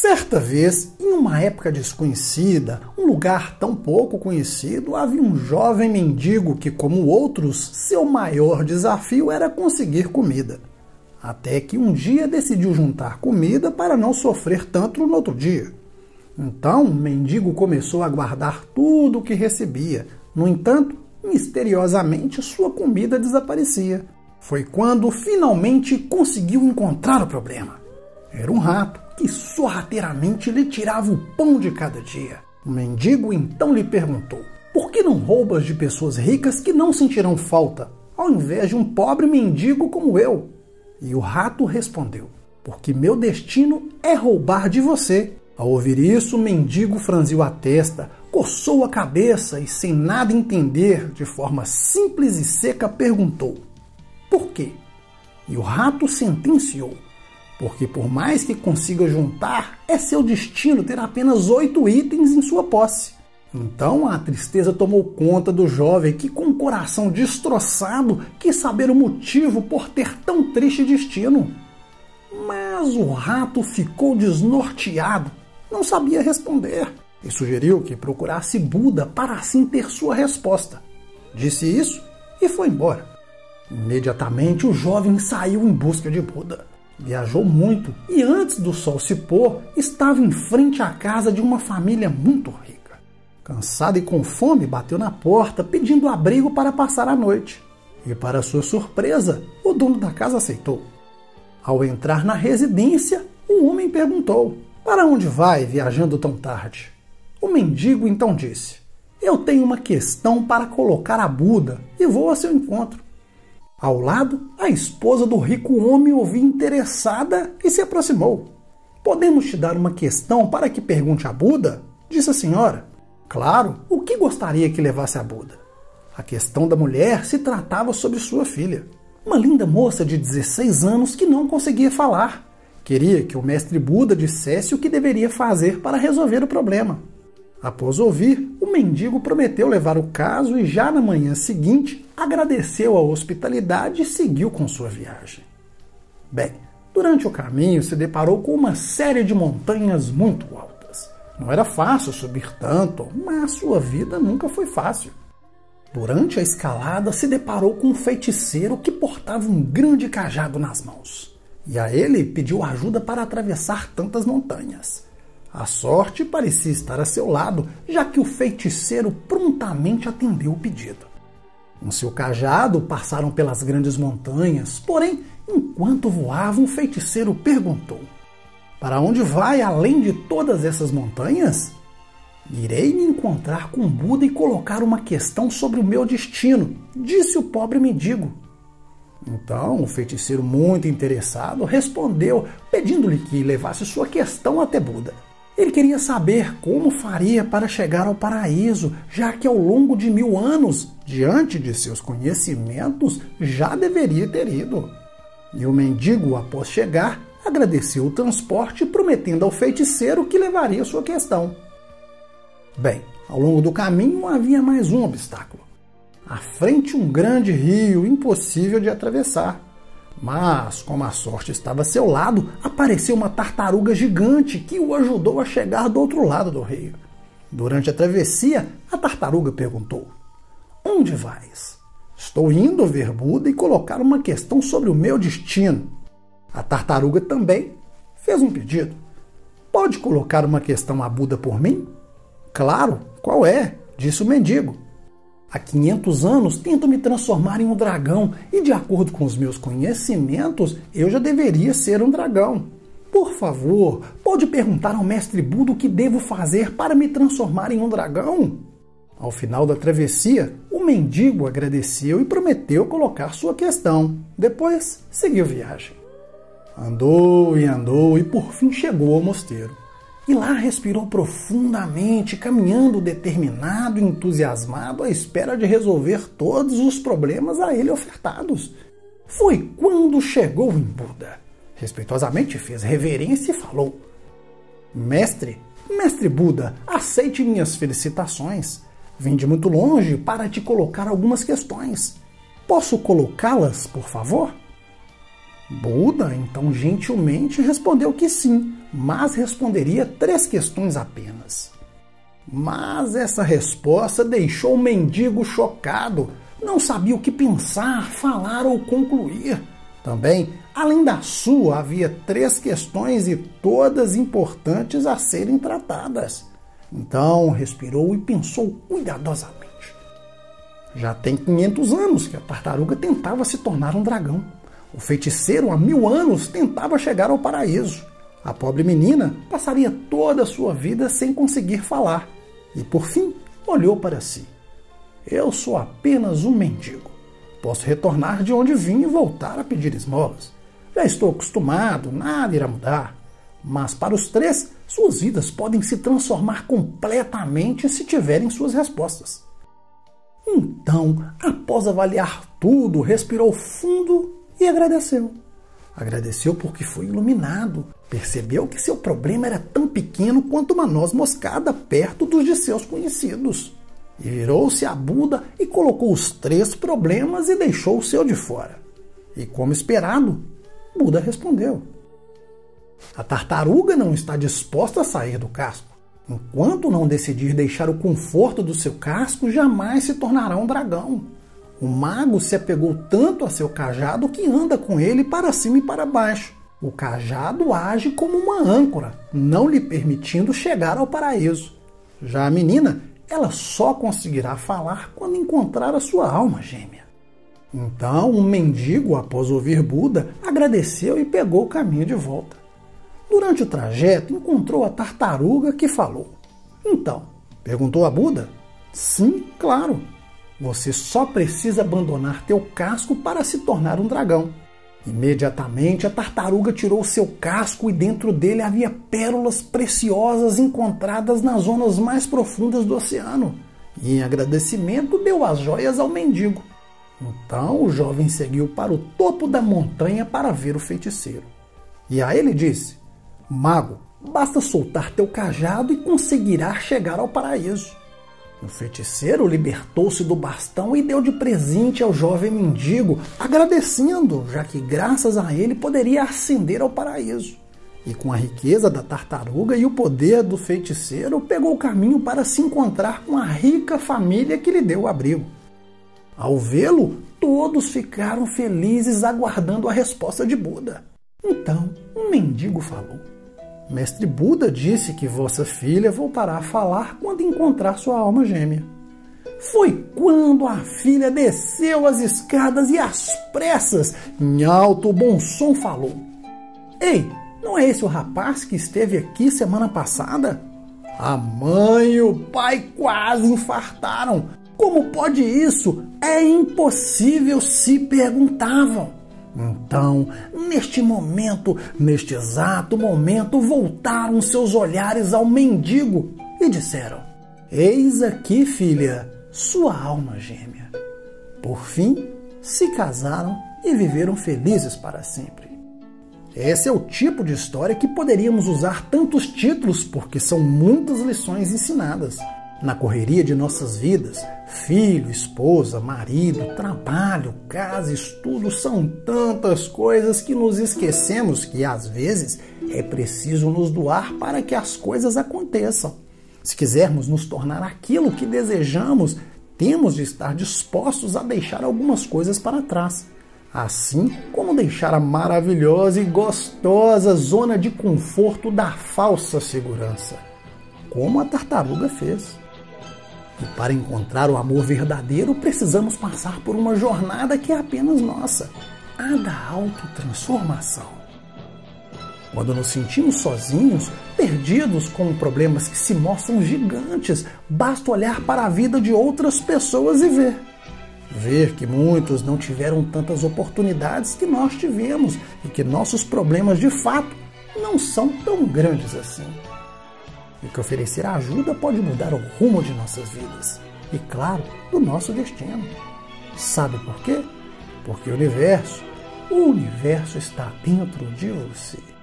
Certa vez, em uma época desconhecida, um lugar tão pouco conhecido, havia um jovem mendigo que, como outros, seu maior desafio era conseguir comida. Até que um dia decidiu juntar comida para não sofrer tanto no outro dia. Então, o mendigo começou a guardar tudo o que recebia. No entanto, misteriosamente sua comida desaparecia. Foi quando finalmente conseguiu encontrar o problema. Era um rato que sorrateiramente lhe tirava o pão de cada dia. O mendigo então lhe perguntou: Por que não roubas de pessoas ricas que não sentirão falta, ao invés de um pobre mendigo como eu? E o rato respondeu: Porque meu destino é roubar de você. Ao ouvir isso, o mendigo franziu a testa, coçou a cabeça e, sem nada entender, de forma simples e seca, perguntou: Por quê? E o rato sentenciou: porque por mais que consiga juntar, é seu destino ter apenas oito itens em sua posse. Então a tristeza tomou conta do jovem que, com o coração destroçado, quis saber o motivo por ter tão triste destino. Mas o rato ficou desnorteado, não sabia responder e sugeriu que procurasse Buda para assim ter sua resposta. Disse isso e foi embora. Imediatamente o jovem saiu em busca de Buda. Viajou muito e antes do sol se pôr, estava em frente à casa de uma família muito rica. Cansado e com fome, bateu na porta pedindo abrigo para passar a noite. E, para sua surpresa, o dono da casa aceitou. Ao entrar na residência, o homem perguntou: Para onde vai viajando tão tarde? O mendigo então disse: Eu tenho uma questão para colocar a Buda e vou a seu encontro. Ao lado, a esposa do rico homem ouviu interessada e se aproximou. Podemos te dar uma questão para que pergunte a Buda? Disse a senhora. Claro, o que gostaria que levasse a Buda? A questão da mulher se tratava sobre sua filha, uma linda moça de 16 anos que não conseguia falar. Queria que o mestre Buda dissesse o que deveria fazer para resolver o problema. Após ouvir, mendigo prometeu levar o caso e já na manhã seguinte agradeceu a hospitalidade e seguiu com sua viagem. Bem, durante o caminho se deparou com uma série de montanhas muito altas. Não era fácil subir tanto, mas sua vida nunca foi fácil. Durante a escalada se deparou com um feiticeiro que portava um grande cajado nas mãos. E a ele pediu ajuda para atravessar tantas montanhas. A sorte parecia estar a seu lado, já que o feiticeiro prontamente atendeu o pedido. Com seu cajado passaram pelas grandes montanhas, porém, enquanto voavam, o feiticeiro perguntou: Para onde vai além de todas essas montanhas? Irei me encontrar com Buda e colocar uma questão sobre o meu destino, disse o pobre mendigo. Então, o feiticeiro, muito interessado, respondeu, pedindo-lhe que levasse sua questão até Buda. Ele queria saber como faria para chegar ao paraíso, já que ao longo de mil anos, diante de seus conhecimentos, já deveria ter ido. E o mendigo, após chegar, agradeceu o transporte, prometendo ao feiticeiro que levaria sua questão. Bem, ao longo do caminho havia mais um obstáculo. À frente, um grande rio impossível de atravessar. Mas, como a sorte estava a seu lado, apareceu uma tartaruga gigante que o ajudou a chegar do outro lado do rio. Durante a travessia, a tartaruga perguntou: Onde vais? Estou indo ver Buda e colocar uma questão sobre o meu destino. A tartaruga também fez um pedido. Pode colocar uma questão a Buda por mim? Claro, qual é? Disse o mendigo. Há 500 anos tento me transformar em um dragão e, de acordo com os meus conhecimentos, eu já deveria ser um dragão. Por favor, pode perguntar ao mestre Buda o que devo fazer para me transformar em um dragão? Ao final da travessia, o mendigo agradeceu e prometeu colocar sua questão. Depois, seguiu viagem. Andou e andou e por fim chegou ao mosteiro. E lá respirou profundamente, caminhando determinado e entusiasmado à espera de resolver todos os problemas a ele ofertados. Foi quando chegou em Buda. Respeitosamente fez reverência e falou: Mestre, mestre Buda, aceite minhas felicitações. Vim de muito longe para te colocar algumas questões. Posso colocá-las, por favor? Buda então gentilmente respondeu que sim, mas responderia três questões apenas. Mas essa resposta deixou o mendigo chocado. Não sabia o que pensar, falar ou concluir. Também, além da sua, havia três questões e todas importantes a serem tratadas. Então respirou e pensou cuidadosamente. Já tem 500 anos que a tartaruga tentava se tornar um dragão. O feiticeiro, há mil anos, tentava chegar ao paraíso. A pobre menina passaria toda a sua vida sem conseguir falar. E por fim, olhou para si. Eu sou apenas um mendigo. Posso retornar de onde vim e voltar a pedir esmolas. Já estou acostumado, nada irá mudar. Mas para os três, suas vidas podem se transformar completamente se tiverem suas respostas. Então, após avaliar tudo, respirou fundo e agradeceu. Agradeceu porque foi iluminado. Percebeu que seu problema era tão pequeno quanto uma noz moscada perto dos de seus conhecidos. E virou-se a Buda e colocou os três problemas e deixou o seu de fora. E como esperado, Buda respondeu: A tartaruga não está disposta a sair do casco. Enquanto não decidir deixar o conforto do seu casco, jamais se tornará um dragão. O mago se apegou tanto a seu cajado que anda com ele para cima e para baixo. O cajado age como uma âncora, não lhe permitindo chegar ao paraíso. Já a menina ela só conseguirá falar quando encontrar a sua alma gêmea. Então, o um mendigo, após ouvir Buda, agradeceu e pegou o caminho de volta. Durante o trajeto, encontrou a tartaruga que falou. Então, perguntou a Buda? Sim, claro. Você só precisa abandonar teu casco para se tornar um dragão. Imediatamente a tartaruga tirou seu casco e dentro dele havia pérolas preciosas encontradas nas zonas mais profundas do oceano. E em agradecimento deu as joias ao mendigo. Então o jovem seguiu para o topo da montanha para ver o feiticeiro. E a ele disse: Mago, basta soltar teu cajado e conseguirás chegar ao paraíso. O feiticeiro libertou-se do bastão e deu de presente ao jovem mendigo, agradecendo, já que graças a ele poderia ascender ao paraíso. E com a riqueza da tartaruga e o poder do feiticeiro, pegou o caminho para se encontrar com a rica família que lhe deu abrigo. Ao vê-lo, todos ficaram felizes aguardando a resposta de Buda. Então, um mendigo falou: Mestre Buda disse que vossa filha voltará a falar quando encontrar sua alma gêmea. Foi quando a filha desceu as escadas e às pressas, em alto bom som, falou: Ei, não é esse o rapaz que esteve aqui semana passada? A mãe e o pai quase infartaram. Como pode isso? É impossível, se perguntavam. Então, neste momento, neste exato momento, voltaram seus olhares ao mendigo e disseram: Eis aqui, filha, sua alma gêmea. Por fim, se casaram e viveram felizes para sempre. Esse é o tipo de história que poderíamos usar tantos títulos porque são muitas lições ensinadas na correria de nossas vidas. Filho, esposa, marido, trabalho, casa, estudo são tantas coisas que nos esquecemos que às vezes é preciso nos doar para que as coisas aconteçam. Se quisermos nos tornar aquilo que desejamos, temos de estar dispostos a deixar algumas coisas para trás. Assim como deixar a maravilhosa e gostosa zona de conforto da falsa segurança, como a tartaruga fez. E para encontrar o amor verdadeiro, precisamos passar por uma jornada que é apenas nossa a da autotransformação. Quando nos sentimos sozinhos, perdidos com problemas que se mostram gigantes, basta olhar para a vida de outras pessoas e ver. Ver que muitos não tiveram tantas oportunidades que nós tivemos e que nossos problemas de fato não são tão grandes assim e que oferecer ajuda pode mudar o rumo de nossas vidas e, claro, do nosso destino. Sabe por quê? Porque o universo, o universo está dentro de você.